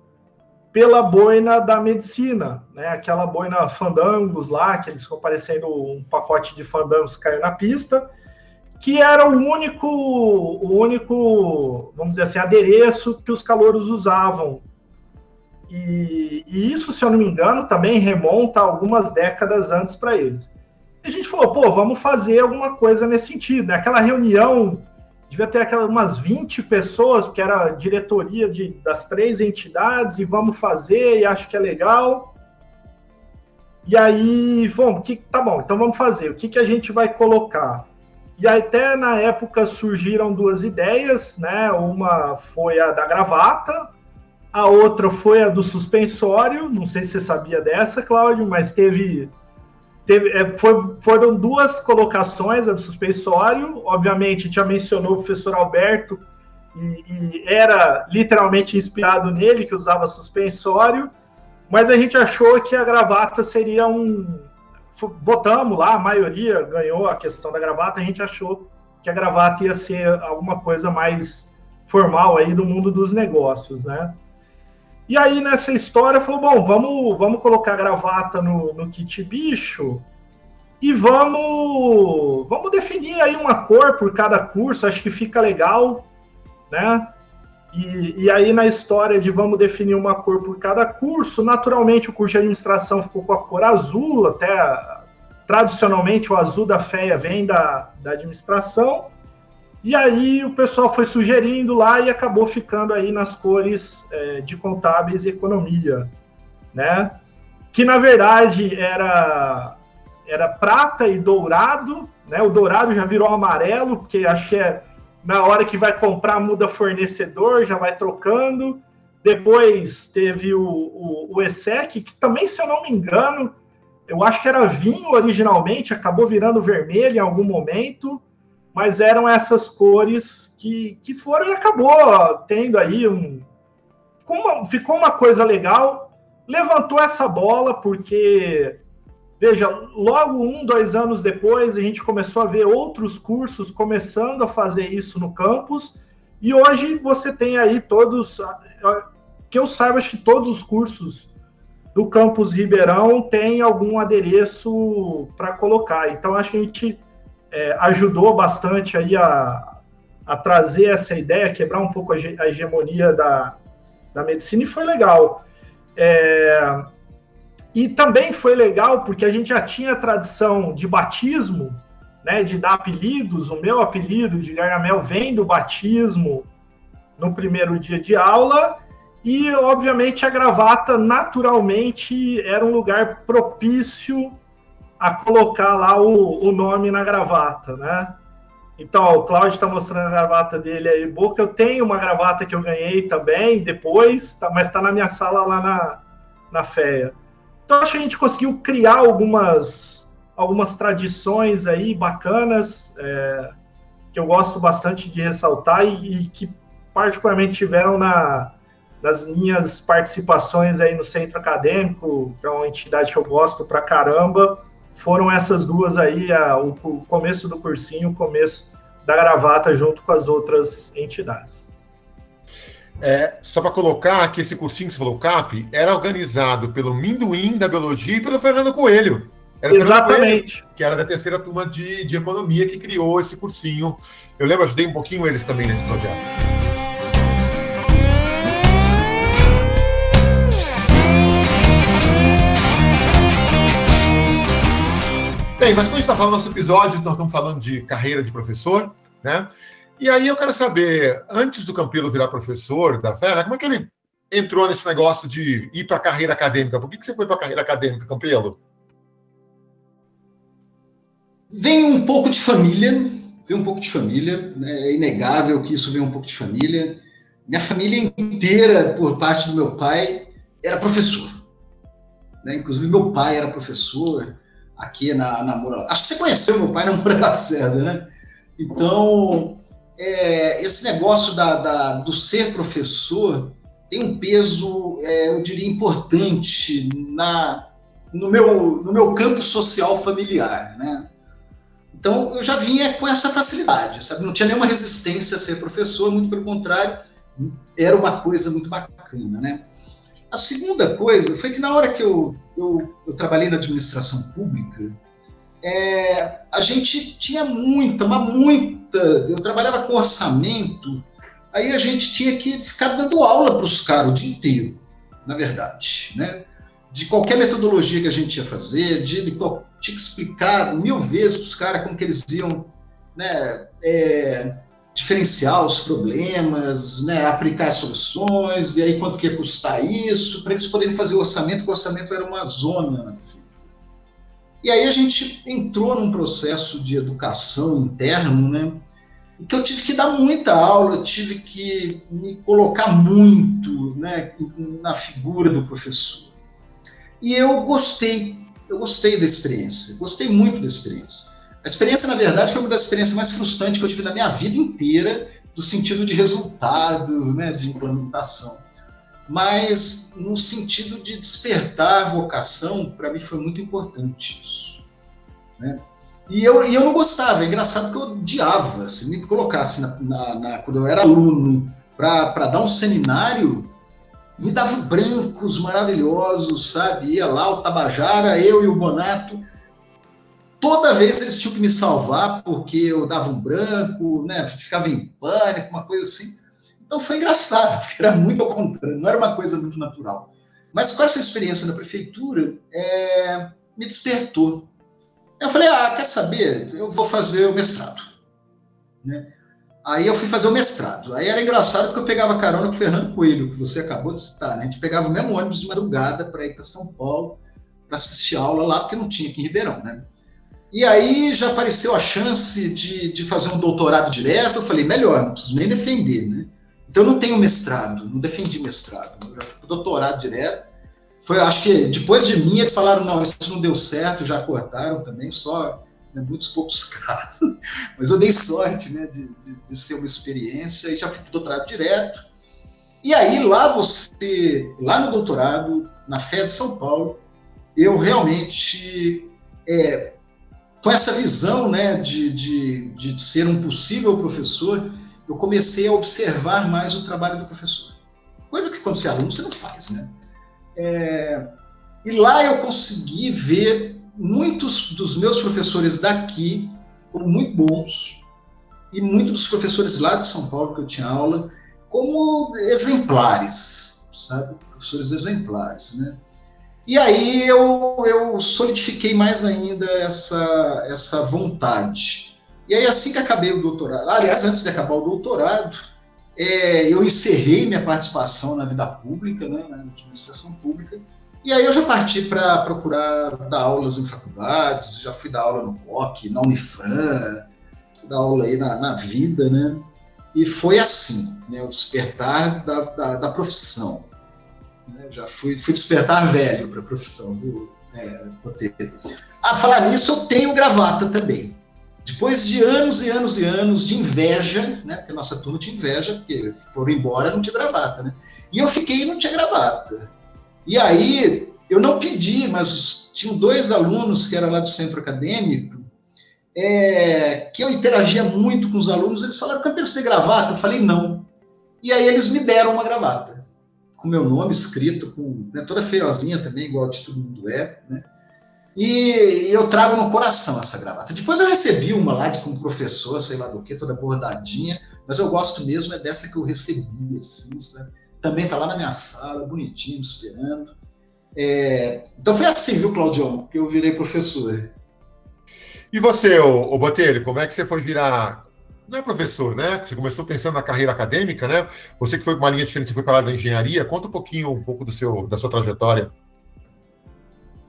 pela boina da medicina, né? Aquela boina fandangos lá, que eles ficam parecendo um pacote de fandangos que caiu na pista, que era o único, o único, vamos dizer assim, adereço que os calouros usavam. E, e isso, se eu não me engano, também remonta algumas décadas antes para eles. E a gente falou, pô, vamos fazer alguma coisa nesse sentido. Né? Aquela reunião devia ter aquelas umas 20 pessoas, porque era diretoria de, das três entidades, e vamos fazer, e acho que é legal. E aí, vamos, que, tá bom, então vamos fazer. O que, que a gente vai colocar? E até na época surgiram duas ideias, né? Uma foi a da gravata, a outra foi a do suspensório. Não sei se você sabia dessa, Cláudio, mas teve Teve, é, foi, foram duas colocações a do suspensório. Obviamente, já mencionou o professor Alberto, e, e, era literalmente inspirado nele, que usava suspensório, mas a gente achou que a gravata seria um. Votamos lá, a maioria ganhou a questão da gravata, a gente achou que a gravata ia ser alguma coisa mais formal aí do mundo dos negócios, né? E aí, nessa história, falou: bom, vamos, vamos colocar gravata no, no kit bicho e vamos, vamos definir aí uma cor por cada curso, acho que fica legal, né? E, e, aí, na história de vamos definir uma cor por cada curso, naturalmente o curso de administração ficou com a cor azul, até tradicionalmente o azul da FEA vem da, da administração. E aí o pessoal foi sugerindo lá e acabou ficando aí nas cores é, de contábeis e economia, né? Que na verdade era era prata e dourado, né? O dourado já virou amarelo, porque achei é na hora que vai comprar muda fornecedor, já vai trocando. Depois teve o, o, o que também, se eu não me engano, eu acho que era vinho originalmente, acabou virando vermelho em algum momento mas eram essas cores que, que foram e acabou tendo aí um. Ficou uma, ficou uma coisa legal, levantou essa bola, porque, veja, logo um, dois anos depois, a gente começou a ver outros cursos começando a fazer isso no campus, e hoje você tem aí todos, que eu saiba, acho que todos os cursos do campus Ribeirão têm algum adereço para colocar. Então, acho que a gente é, ajudou bastante aí a, a trazer essa ideia, quebrar um pouco a, a hegemonia da, da medicina, e foi legal. É, e também foi legal porque a gente já tinha tradição de batismo, né, de dar apelidos. O meu apelido de Gargamel vem do batismo no primeiro dia de aula. E, obviamente, a gravata naturalmente era um lugar propício a colocar lá o, o nome na gravata, né? Então, o Cláudio está mostrando a gravata dele aí, boca. Eu tenho uma gravata que eu ganhei também depois, tá, mas está na minha sala lá na, na FEA. Então, acho que a gente conseguiu criar algumas, algumas tradições aí bacanas, é, que eu gosto bastante de ressaltar e, e que particularmente tiveram na, nas minhas participações aí no centro acadêmico, que é uma entidade que eu gosto pra caramba foram essas duas aí, a, o, o começo do cursinho, o começo da gravata junto com as outras entidades. É, só para colocar que esse cursinho que você falou, CAP, era organizado pelo Minduim da Biologia e pelo Fernando Coelho. Era Exatamente. Coelho, que era da terceira turma de, de economia que criou esse cursinho. Eu lembro, ajudei um pouquinho eles também nesse projeto. Bem, mas quando a gente está falando do nosso episódio, nós estamos falando de carreira de professor, né? E aí eu quero saber, antes do Campelo virar professor da Fera, como é que ele entrou nesse negócio de ir para a carreira acadêmica? Por que, que você foi para a carreira acadêmica, Campelo? Vem um pouco de família, vem um pouco de família, né? é inegável que isso vem um pouco de família. Minha família inteira, por parte do meu pai, era professor. Né? Inclusive, meu pai era professor aqui na, na Moura. Acho que você conheceu meu pai na Moura Lacerda, né? Então, é, esse negócio da, da, do ser professor tem um peso, é, eu diria, importante na, no, meu, no meu campo social familiar, né? Então, eu já vinha com essa facilidade, sabe? Não tinha nenhuma resistência a ser professor, muito pelo contrário, era uma coisa muito bacana, né? A segunda coisa foi que na hora que eu, eu, eu trabalhei na administração pública, é, a gente tinha muita, mas muita. Eu trabalhava com orçamento, aí a gente tinha que ficar dando aula para os caras o dia inteiro, na verdade, né? De qualquer metodologia que a gente ia fazer, de, de tinha que explicar mil vezes para os caras como que eles iam, né? É, diferenciar os problemas, né, aplicar soluções, e aí quanto que ia custar isso, para eles poderem fazer o orçamento, porque o orçamento era uma zona. E aí a gente entrou num processo de educação interno, né, que eu tive que dar muita aula, eu tive que me colocar muito né, na figura do professor. E eu gostei, eu gostei da experiência, gostei muito da experiência. A experiência, na verdade, foi uma das experiências mais frustrantes que eu tive na minha vida inteira, do sentido de resultados, né, de implementação. Mas no sentido de despertar a vocação, para mim foi muito importante isso. Né? E eu, e eu não gostava, é engraçado que eu odiava. Se me colocasse na, na, na quando eu era aluno para dar um seminário, me davam brancos maravilhosos, sabe? Ia lá o Tabajara, eu e o Bonato, toda vez eles tinham que me salvar porque eu dava um branco, né, ficava em pânico, uma coisa assim. Então foi engraçado, porque era muito ao contrário, não era uma coisa muito natural. Mas com essa experiência na prefeitura, é, me despertou. Eu falei, ah, quer saber? Eu vou fazer o mestrado. Né? Aí eu fui fazer o mestrado. Aí era engraçado porque eu pegava carona com o Fernando Coelho, que você acabou de citar. Né? A gente pegava o mesmo ônibus de madrugada para ir para São Paulo para assistir aula lá, porque não tinha aqui em Ribeirão, né? E aí já apareceu a chance de, de fazer um doutorado direto. Eu falei, melhor, não preciso nem defender, né? Então eu não tenho mestrado, não defendi mestrado, eu já fui doutorado direto. Foi, acho que depois de mim eles falaram, não, isso não deu certo, já cortaram também, só né, muitos poucos casos. Mas eu dei sorte, né, de, de, de ser uma experiência e já fui doutorado direto. E aí lá você, lá no doutorado, na FED de São Paulo, eu realmente é, com essa visão né, de, de, de ser um possível professor, eu comecei a observar mais o trabalho do professor. Coisa que quando você é aluno você não faz, né? É, e lá eu consegui ver muitos dos meus professores daqui como muito bons e muitos dos professores lá de São Paulo que eu tinha aula como exemplares, sabe? Professores exemplares, né? E aí eu, eu solidifiquei mais ainda essa, essa vontade. E aí, assim que acabei o doutorado, aliás, antes de acabar o doutorado, é, eu encerrei minha participação na vida pública, né, na administração pública, e aí eu já parti para procurar dar aulas em faculdades, já fui dar aula no COC, na Unifran, dar aula aí na, na vida, né? E foi assim, né, o despertar da, da, da profissão. Né? Já fui, fui despertar velho para a profissão, viu, é, Ah, falar nisso, eu tenho gravata também. Depois de anos e anos e anos de inveja, né? Porque a nossa turma tinha inveja, porque foram embora não tinha gravata, né? E eu fiquei e não tinha gravata. E aí eu não pedi, mas tinham dois alunos que eram lá do centro acadêmico, é, que eu interagia muito com os alunos, eles falaram, Campeiro, você tem gravata? Eu falei, não. E aí eles me deram uma gravata com meu nome escrito, com né, toda feiozinha também, igual de todo mundo é, né? E, e, eu trago no coração essa gravata. Depois eu recebi uma lá de como professor, sei lá do que, toda bordadinha, mas eu gosto mesmo é dessa que eu recebi, assim, sabe? Também tá lá na minha sala, bonitinho, esperando. É, então foi assim, viu, Claudião, que eu virei professor. E você, ô Botelho, como é que você foi virar não é professor, né? Você começou pensando na carreira acadêmica, né? Você que foi uma linha diferente, você foi para da engenharia. Conta um pouquinho, um pouco do seu, da sua trajetória.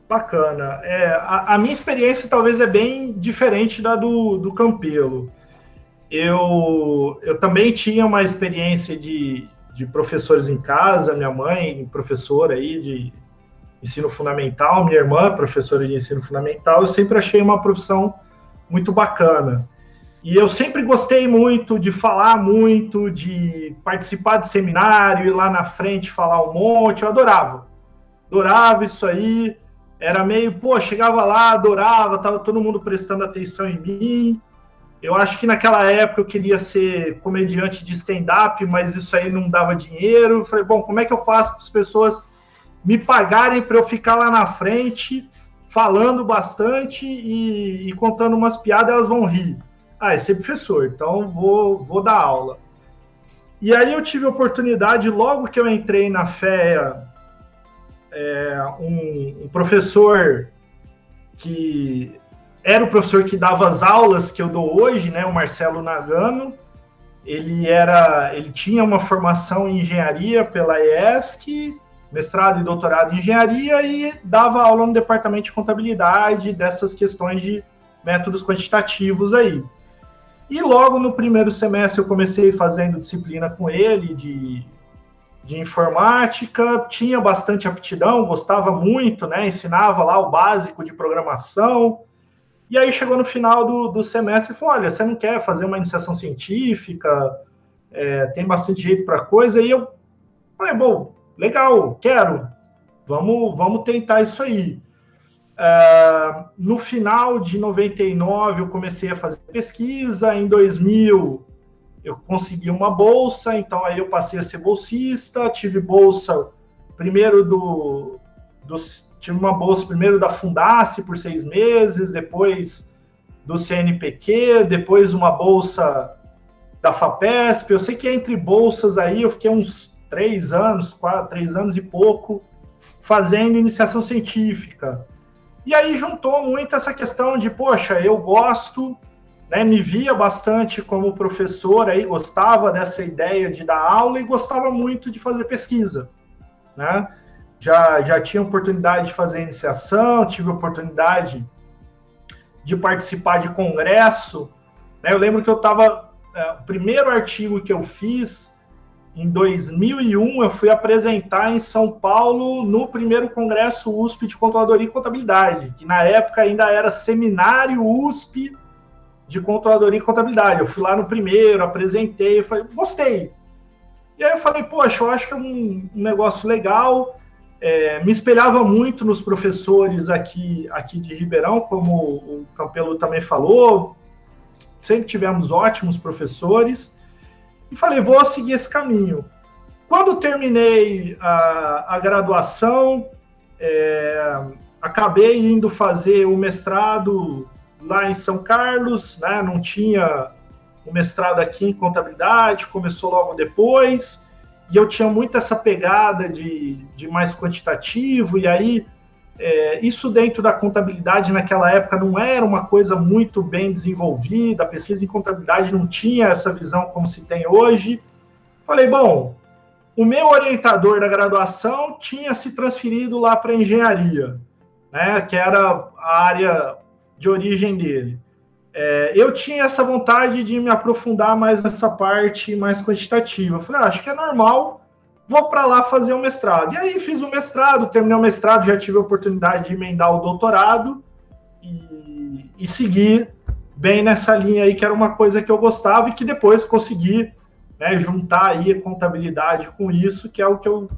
Bacana. É, a, a, minha experiência talvez é bem diferente da do, do Campelo. Eu, eu também tinha uma experiência de, de professores em casa, minha mãe, professora aí de ensino fundamental, minha irmã, professora de ensino fundamental, eu sempre achei uma profissão muito bacana. E eu sempre gostei muito de falar muito, de participar de seminário, ir lá na frente falar um monte, eu adorava. Adorava isso aí. Era meio, pô, chegava lá, adorava, tava todo mundo prestando atenção em mim. Eu acho que naquela época eu queria ser comediante de stand-up, mas isso aí não dava dinheiro. Eu falei, bom, como é que eu faço para as pessoas me pagarem para eu ficar lá na frente, falando bastante e, e contando umas piadas, elas vão rir ah, é ser professor, então vou, vou dar aula. E aí eu tive a oportunidade, logo que eu entrei na FEA, é, um, um, professor que era o professor que dava as aulas que eu dou hoje, né, o Marcelo Nagano. Ele era, ele tinha uma formação em engenharia pela ESC, mestrado e doutorado em engenharia e dava aula no departamento de contabilidade dessas questões de métodos quantitativos aí. E logo no primeiro semestre eu comecei fazendo disciplina com ele de, de informática, tinha bastante aptidão, gostava muito, né? Ensinava lá o básico de programação. E aí chegou no final do, do semestre e falou: olha, você não quer fazer uma iniciação científica? É, tem bastante jeito para coisa. E eu falei, bom, legal, quero. Vamos, vamos tentar isso aí. Uh, no final de 99, eu comecei a fazer pesquisa. Em 2000, eu consegui uma bolsa, então aí eu passei a ser bolsista. Tive bolsa primeiro do, do tive uma bolsa primeiro da Fundace por seis meses, depois do CNPq, depois uma bolsa da FAPESP. Eu sei que entre bolsas aí eu fiquei uns três anos, quatro, três anos e pouco fazendo iniciação científica. E aí juntou muito essa questão de, poxa, eu gosto, né, me via bastante como professor, aí gostava dessa ideia de dar aula e gostava muito de fazer pesquisa, né? Já, já tinha oportunidade de fazer iniciação, tive oportunidade de participar de congresso. Né? Eu lembro que eu estava. É, o primeiro artigo que eu fiz em 2001, eu fui apresentar em São Paulo no primeiro congresso USP de Controladoria e Contabilidade, que na época ainda era seminário USP de Controladoria e Contabilidade. Eu fui lá no primeiro, apresentei, falei, gostei. E aí eu falei, poxa, eu acho que é um, um negócio legal. É, me espelhava muito nos professores aqui, aqui de Ribeirão, como o Campelo também falou. Sempre tivemos ótimos professores e falei, vou seguir esse caminho. Quando terminei a, a graduação, é, acabei indo fazer o mestrado lá em São Carlos, né? não tinha o mestrado aqui em contabilidade, começou logo depois, e eu tinha muito essa pegada de, de mais quantitativo, e aí é, isso dentro da contabilidade naquela época não era uma coisa muito bem desenvolvida, a pesquisa em contabilidade não tinha essa visão como se tem hoje. Falei, bom, o meu orientador da graduação tinha se transferido lá para engenharia, né, que era a área de origem dele. É, eu tinha essa vontade de me aprofundar mais nessa parte mais quantitativa. falei, ah, acho que é normal vou para lá fazer o um mestrado. E aí fiz o mestrado, terminei o mestrado, já tive a oportunidade de emendar o doutorado e, e seguir bem nessa linha aí, que era uma coisa que eu gostava e que depois consegui né, juntar aí a contabilidade com isso, que é o que eu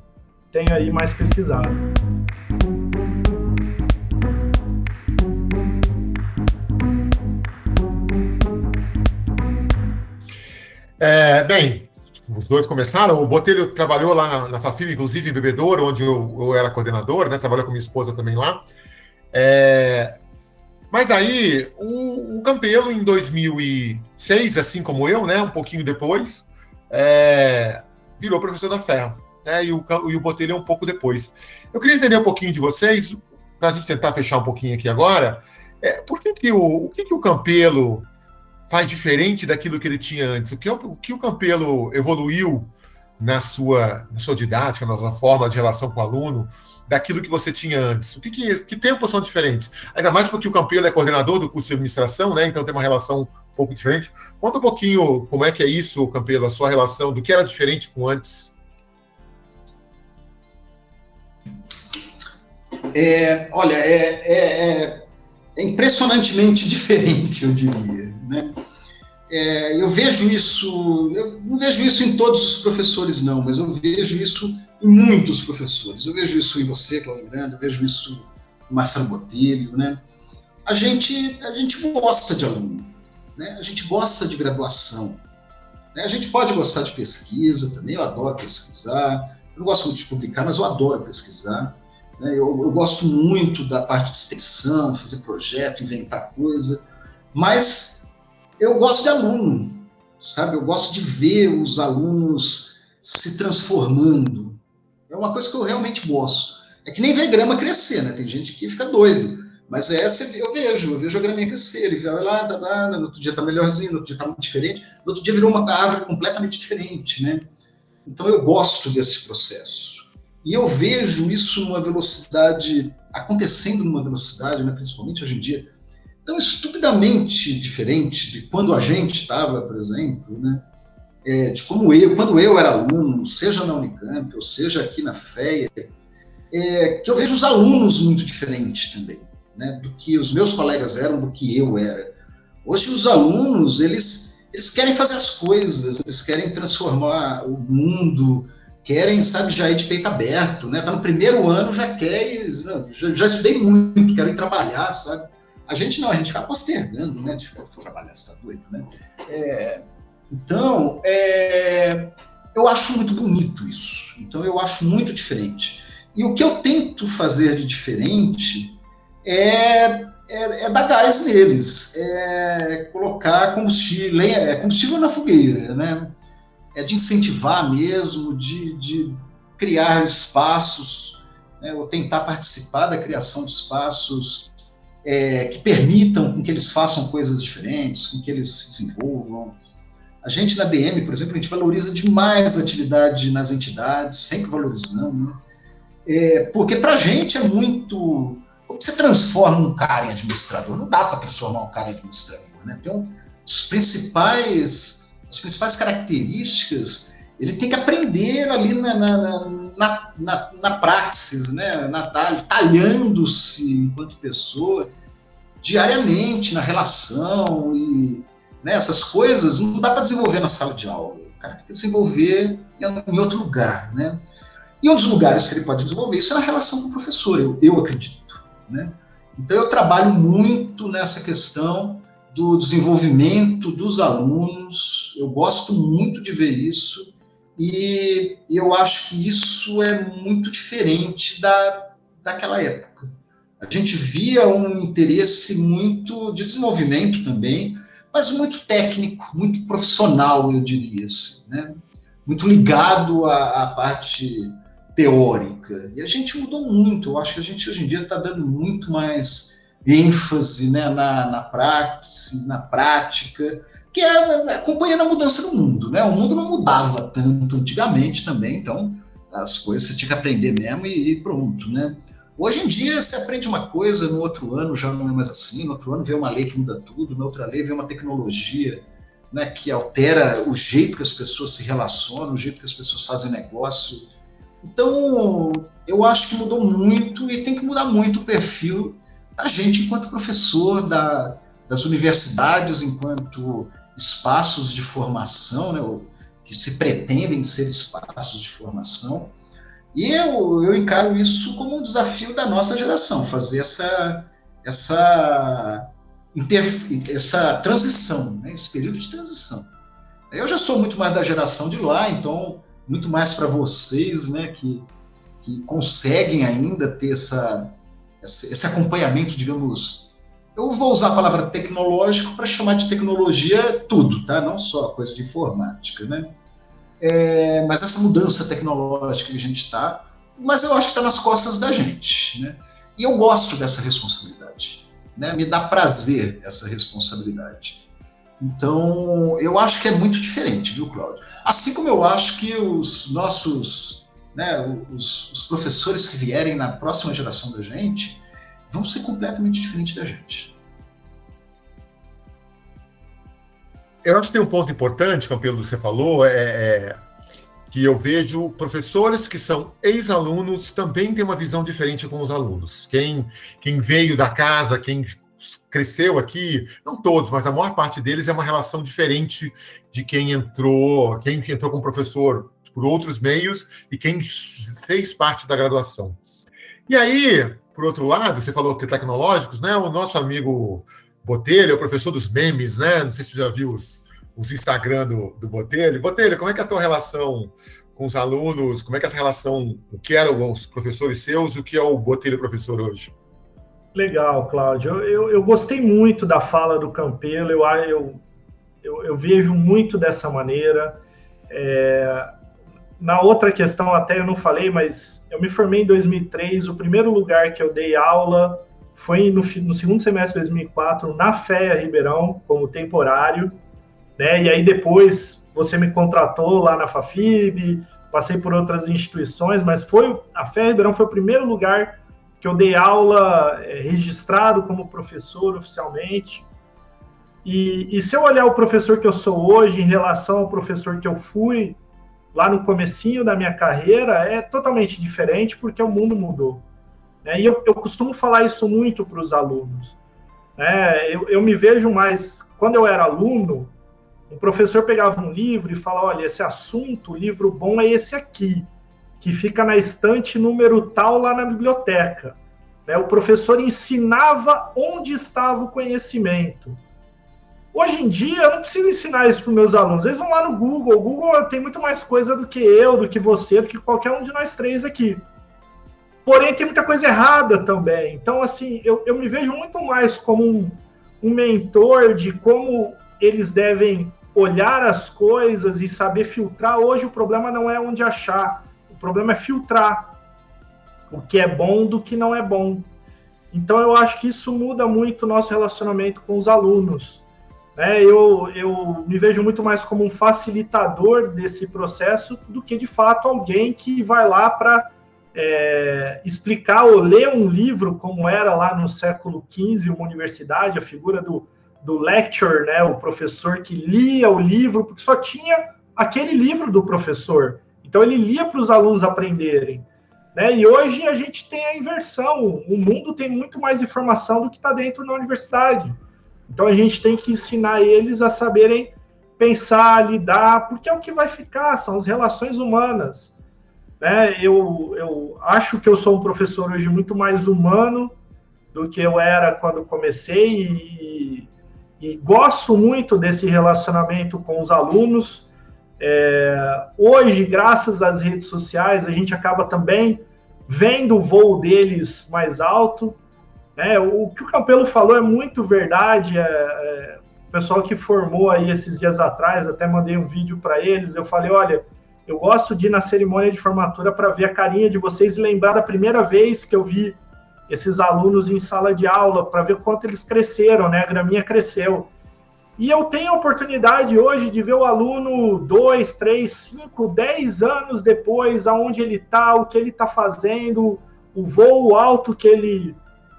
tenho aí mais pesquisado. É, bem, os dois começaram. O Botelho trabalhou lá na, na inclusive em Bebedouro, onde eu, eu, era coordenador, né? Trabalhou com minha esposa também lá. É, mas aí, o, o Campelo, em 2006, assim como eu, né, um pouquinho depois, é, virou professor da Ferro. Né, e, o, e o Botelho um pouco depois. Eu queria entender um pouquinho de vocês, para a gente tentar fechar um pouquinho aqui agora, é, por que, que, o, o que, que o Campelo faz diferente daquilo que ele tinha antes? O que, o que o Campelo evoluiu na sua, na sua didática, na sua forma de relação com o aluno, daquilo que você tinha antes? O que, que, que tempos são diferentes? Ainda mais porque o Campelo é coordenador do curso de administração, né? Então tem uma relação um pouco diferente. Conta um pouquinho como é que é isso, Campelo, a sua relação, do que era diferente com antes. É, olha, é, é, é, impressionantemente diferente, eu diria. Né? É, eu vejo isso, eu não vejo isso em todos os professores, não, mas eu vejo isso em muitos professores. Eu vejo isso em você, Cláudio Miranda, eu vejo isso em Marcelo Botelho, né? A gente, a gente gosta de aluno, né? A gente gosta de graduação. Né? A gente pode gostar de pesquisa também, eu adoro pesquisar. Eu não gosto muito de publicar, mas eu adoro pesquisar. Né? Eu, eu gosto muito da parte de extensão, fazer projeto, inventar coisa. Mas eu gosto de aluno, sabe? Eu gosto de ver os alunos se transformando, é uma coisa que eu realmente gosto. É que nem ver grama crescer, né? Tem gente que fica doido. Mas essa eu vejo, eu vejo a graminha crescer, ele vai lá, tá, tá, no outro dia tá melhorzinho, no outro dia tá muito diferente, no outro dia virou uma árvore completamente diferente, né? Então eu gosto desse processo. E eu vejo isso numa velocidade, acontecendo numa velocidade, né, principalmente hoje em dia, tão estupidamente diferente de quando a gente estava, por exemplo, né? é, de como eu, quando eu era aluno, seja na Unicamp ou seja aqui na FEA, é, que eu vejo os alunos muito diferentes também, né, do que os meus colegas eram, do que eu era. Hoje os alunos, eles, eles querem fazer as coisas, eles querem transformar o mundo, querem, sabe, já ir de peito aberto, né? Tá no primeiro ano, já quer, já, já estudei muito, quero ir trabalhar, sabe? A gente não, a gente fica postergando, né? De trabalhar, você tá doido, né? É, então, é, eu acho muito bonito isso. Então, eu acho muito diferente. E o que eu tento fazer de diferente é, é, é dar gás neles, é colocar combustível, é combustível na fogueira, né? É de incentivar mesmo, de, de criar espaços, né? ou tentar participar da criação de espaços é, que permitam que eles façam coisas diferentes, com que eles se desenvolvam. A gente na DM, por exemplo, a gente valoriza demais a atividade nas entidades, sempre valorizando, né? é, porque para a gente é muito. Como você transforma um cara em administrador? Não dá para transformar um cara em administrador, né? Então, os principais, as principais características, ele tem que aprender ali na, na, na, na, na praxis, né? Na, talhando-se enquanto pessoa, diariamente, na relação e né? Essas coisas não dá para desenvolver na sala de aula. O cara tem que desenvolver em outro lugar. Né? E um dos lugares que ele pode desenvolver isso é na relação com o professor, eu, eu acredito. Né? Então, eu trabalho muito nessa questão do desenvolvimento dos alunos, eu gosto muito de ver isso, e eu acho que isso é muito diferente da, daquela época. A gente via um interesse muito de desenvolvimento também, mas muito técnico, muito profissional, eu diria assim, né? muito ligado à, à, parte teórica. E a gente mudou muito, eu acho que a gente hoje em dia está dando muito mais ênfase né, na, na, prática, na prática, que é acompanhando a mudança do mundo. Né? O mundo não mudava tanto antigamente também, então as coisas você tinha que aprender mesmo e, e pronto. Né? Hoje em dia, você aprende uma coisa, no outro ano já não é mais assim, no outro ano vem uma lei que muda tudo, na outra lei vem uma tecnologia né, que altera o jeito que as pessoas se relacionam, o jeito que as pessoas fazem negócio. Então, eu acho que mudou muito e tem que mudar muito o perfil da gente enquanto professor, da, das universidades enquanto espaços de formação, né, que se pretendem ser espaços de formação, e eu, eu encaro isso como um desafio da nossa geração, fazer essa, essa, essa transição, né, esse período de transição. Eu já sou muito mais da geração de lá, então, muito mais para vocês, né, que, que conseguem ainda ter essa, esse, acompanhamento, digamos, eu vou usar a palavra tecnológico para chamar de tecnologia tudo, tá? Não só coisa de informática, né? É, mas essa mudança tecnológica que a gente está, mas eu acho que está nas costas da gente, né? E eu gosto dessa responsabilidade, né? Me dá prazer essa responsabilidade. Então, eu acho que é muito diferente, viu, Cláudio? Assim como eu acho que os nossos, né, os, os professores que vierem na próxima geração da gente vão ser completamente diferentes da gente. Eu acho que tem um ponto importante, Campelo, que você falou, é, é, que eu vejo professores que são ex-alunos também têm uma visão diferente com os alunos. Quem, quem veio da casa, quem cresceu aqui, não todos, mas a maior parte deles é uma relação diferente de quem entrou, quem entrou como professor por outros meios e quem fez parte da graduação. E aí, por outro lado, você falou que tecnológicos, né? O nosso amigo Botelho é o professor dos memes, né? Não sei se você já viu os, os Instagram do, do Botelho. Botelho, como é que é a tua relação com os alunos? Como é que é essa relação, o que eram os professores seus e o que é o Botelho professor hoje? Legal, Cláudio. Eu, eu, gostei muito da fala do Campelo, eu, eu, eu, eu vejo muito dessa maneira. É, na outra questão, até eu não falei, mas eu me formei em 2003. O primeiro lugar que eu dei aula foi no, no segundo semestre de 2004, na FEA Ribeirão, como temporário. Né? E aí depois você me contratou lá na FAFIB, passei por outras instituições, mas foi a FEA Ribeirão foi o primeiro lugar que eu dei aula é, registrado como professor oficialmente. E, e, se eu olhar o professor que eu sou hoje em relação ao professor que eu fui lá no comecinho da minha carreira, é totalmente diferente porque o mundo mudou. Né? E eu, eu, costumo falar isso muito para os alunos. Né? Eu, eu me vejo mais... Quando eu era aluno, o professor pegava um livro e falava, olha, esse assunto, o livro bom é esse aqui que fica na estante número tal lá na biblioteca. Né? O professor ensinava onde estava o conhecimento. Hoje em dia, eu não preciso ensinar isso para meus alunos. Eles vão lá no Google. O Google tem muito mais coisa do que eu, do que você, do que qualquer um de nós três aqui. Porém, tem muita coisa errada também. Então, assim, eu, eu me vejo muito mais como um, um mentor de como eles devem olhar as coisas e saber filtrar. Hoje, o problema não é onde achar o problema é filtrar o que é bom do que não é bom. Então eu acho que isso muda muito o nosso relacionamento com os alunos. Né? Eu, eu me vejo muito mais como um facilitador desse processo do que de fato alguém que vai lá para é, explicar ou ler um livro, como era lá no século XV, uma universidade, a figura do, do lecturer, né? o professor que lia o livro, porque só tinha aquele livro do professor. Então ele lia para os alunos aprenderem. Né? E hoje a gente tem a inversão. O mundo tem muito mais informação do que está dentro da universidade. Então a gente tem que ensinar eles a saberem pensar, lidar, porque é o que vai ficar, são as relações humanas. Né? Eu, eu acho que eu sou um professor hoje muito mais humano do que eu era quando comecei e, e gosto muito desse relacionamento com os alunos é, hoje, graças às redes sociais, a gente acaba também vendo o voo deles mais alto. Né? O que o Campelo falou é muito verdade. É, é, o pessoal que formou aí esses dias atrás, até mandei um vídeo para eles. Eu falei: olha, eu gosto de ir na cerimônia de formatura para ver a carinha de vocês e lembrar da primeira vez que eu vi esses alunos em sala de aula, para ver quanto eles cresceram, né? A graminha cresceu. E eu tenho a oportunidade hoje de ver o aluno dois, três, cinco, dez anos depois, aonde ele está, o que ele está fazendo, o voo alto que ele,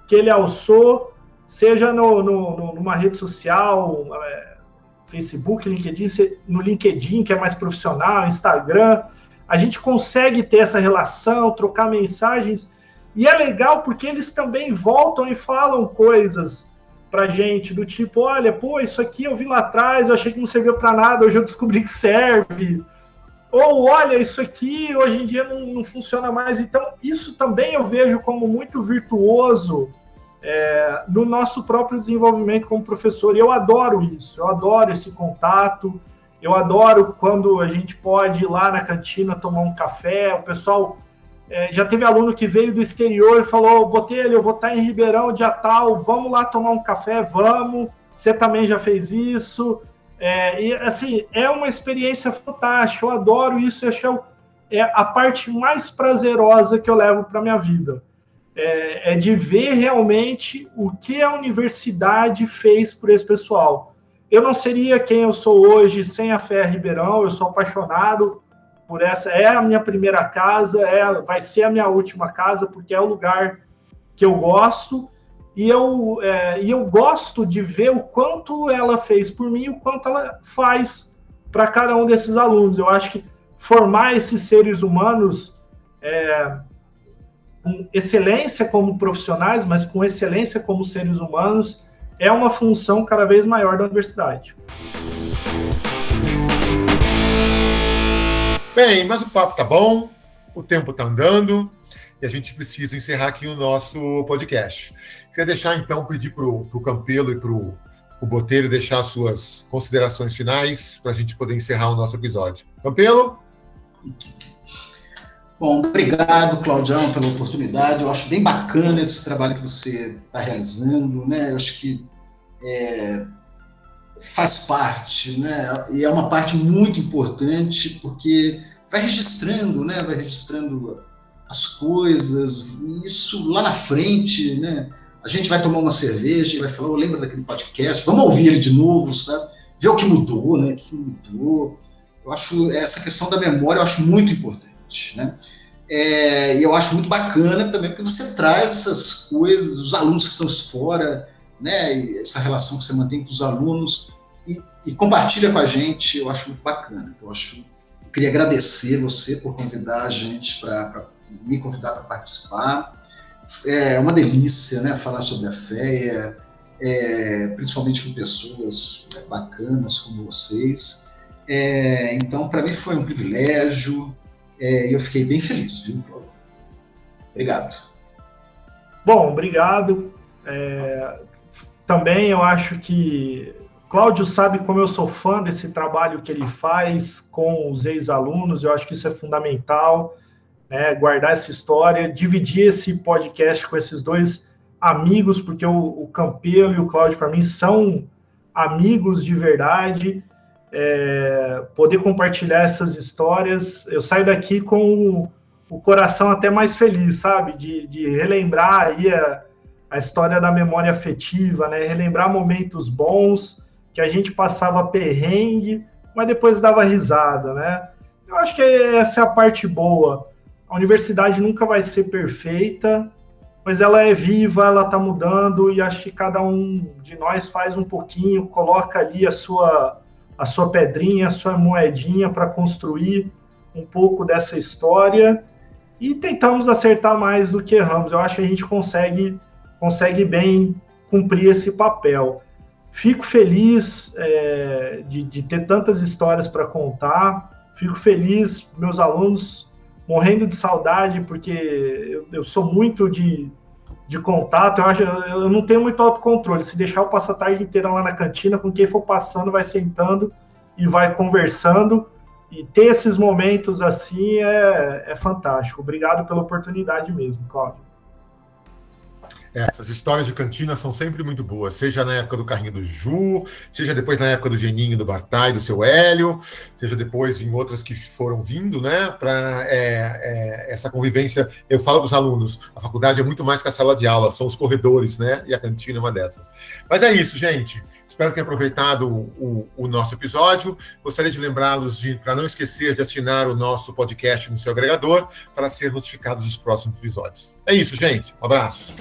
que ele alçou, seja no, no numa rede social, é, Facebook, LinkedIn, no LinkedIn, que é mais profissional, Instagram. A gente consegue ter essa relação, trocar mensagens. E é legal porque eles também voltam e falam coisas pra gente, do tipo, olha, pô, isso aqui eu vi lá atrás, eu achei que não serviu para nada, hoje eu descobri que serve. Ou, olha, isso aqui hoje em dia não, não funciona mais. Então, isso também eu vejo como muito virtuoso é, no nosso próprio desenvolvimento como professor. E eu adoro isso, eu adoro esse contato, eu adoro quando a gente pode ir lá na cantina tomar um café, o pessoal É, já teve aluno que veio do exterior e falou: Botelho, eu vou estar em Ribeirão dia tal, vamos lá tomar um café, vamos. Você também já fez isso. É, e assim, é uma experiência fantástica, eu adoro isso, eu acho é a parte mais prazerosa que eu levo para minha vida. É, é, de ver realmente o que a universidade fez por esse pessoal. Eu não seria quem eu sou hoje sem a Fé Ribeirão, eu sou apaixonado por essa. É a minha primeira casa, é, vai ser a minha última casa, porque é o lugar que eu gosto. E eu, é, e eu gosto de ver o quanto ela fez por mim o quanto ela faz para cada um desses alunos. Eu acho que formar esses seres humanos é, com excelência como profissionais, mas com excelência como seres humanos, é uma função cada vez maior da universidade. Bem, mas o papo tá bom, o tempo tá andando e a gente precisa encerrar aqui o nosso podcast. Queria deixar então pedir para o Campelo e para o Boteiro deixar suas considerações finais para a gente poder encerrar o nosso episódio. Campelo? Bom, obrigado, Claudião, pela oportunidade. Eu acho bem bacana esse trabalho que você está realizando, né? Eu acho que é, faz parte, né? E é uma parte muito importante porque vai registrando, né? Vai registrando as coisas. Isso lá na frente, né? A gente vai tomar uma cerveja e vai falar, oh, lembra daquele podcast? Vamos ouvir ele de novo, sabe? Ver o que mudou, né? O que mudou. Eu acho essa questão da memória eu acho muito importante, né? É, e eu acho muito bacana também porque você traz essas coisas, os alunos que estão fora, né, essa relação que você mantém com os alunos e, e compartilha com a gente, eu acho muito bacana. Então, eu, acho, eu queria agradecer você por convidar a gente para me convidar para participar. É uma delícia, né, falar sobre a fé, é, principalmente com pessoas né, bacanas como vocês. É, então, para mim foi um privilégio é, eu fiquei bem feliz, viu? Obrigado. Bom, obrigado. É, também eu acho que Cláudio sabe como eu sou fã desse trabalho que ele faz com os ex-alunos, eu acho que isso é fundamental, né, guardar essa história, dividir esse podcast com esses dois amigos, porque o, o Campelo e o Cláudio, para mim, são amigos de verdade, é, poder compartilhar essas histórias, eu saio daqui com o, o coração até mais feliz, sabe, de, de relembrar aí a, a história da memória afetiva, né? Relembrar momentos bons que a gente passava perrengue, mas depois dava risada, né? Eu acho que essa é a parte boa. A universidade nunca vai ser perfeita, mas ela é viva, ela está mudando e acho que cada um de nós faz um pouquinho, coloca ali a sua a sua pedrinha, a sua moedinha para construir um pouco dessa história e tentamos acertar mais do que erramos. Eu acho que a gente consegue consegue bem cumprir esse papel. Fico feliz é, de, de, ter tantas histórias para contar. Fico feliz, meus alunos morrendo de saudade, porque eu, eu sou muito de, de contato. Eu, acho, eu não tenho muito autocontrole. Se deixar, eu passo a tarde inteira lá na cantina, com quem for passando, vai sentando e vai conversando. E ter esses momentos assim é, é fantástico. Obrigado pela oportunidade mesmo, Cláudio. É, essas histórias de cantina são sempre muito boas, seja na época do carrinho do Ju, seja depois na época do Geninho, do Bartai, do seu Hélio, seja depois em outras que foram vindo, né? Para é, é, essa convivência. Eu falo para os alunos: a faculdade é muito mais que a sala de aula, são os corredores, né? E a cantina é uma dessas. Mas é isso, gente. Espero ter aproveitado o, o, nosso episódio. Gostaria de lembrá-los de, para não esquecer de assinar o nosso podcast no seu agregador para ser notificado dos próximos episódios. É isso, gente. Um abraço.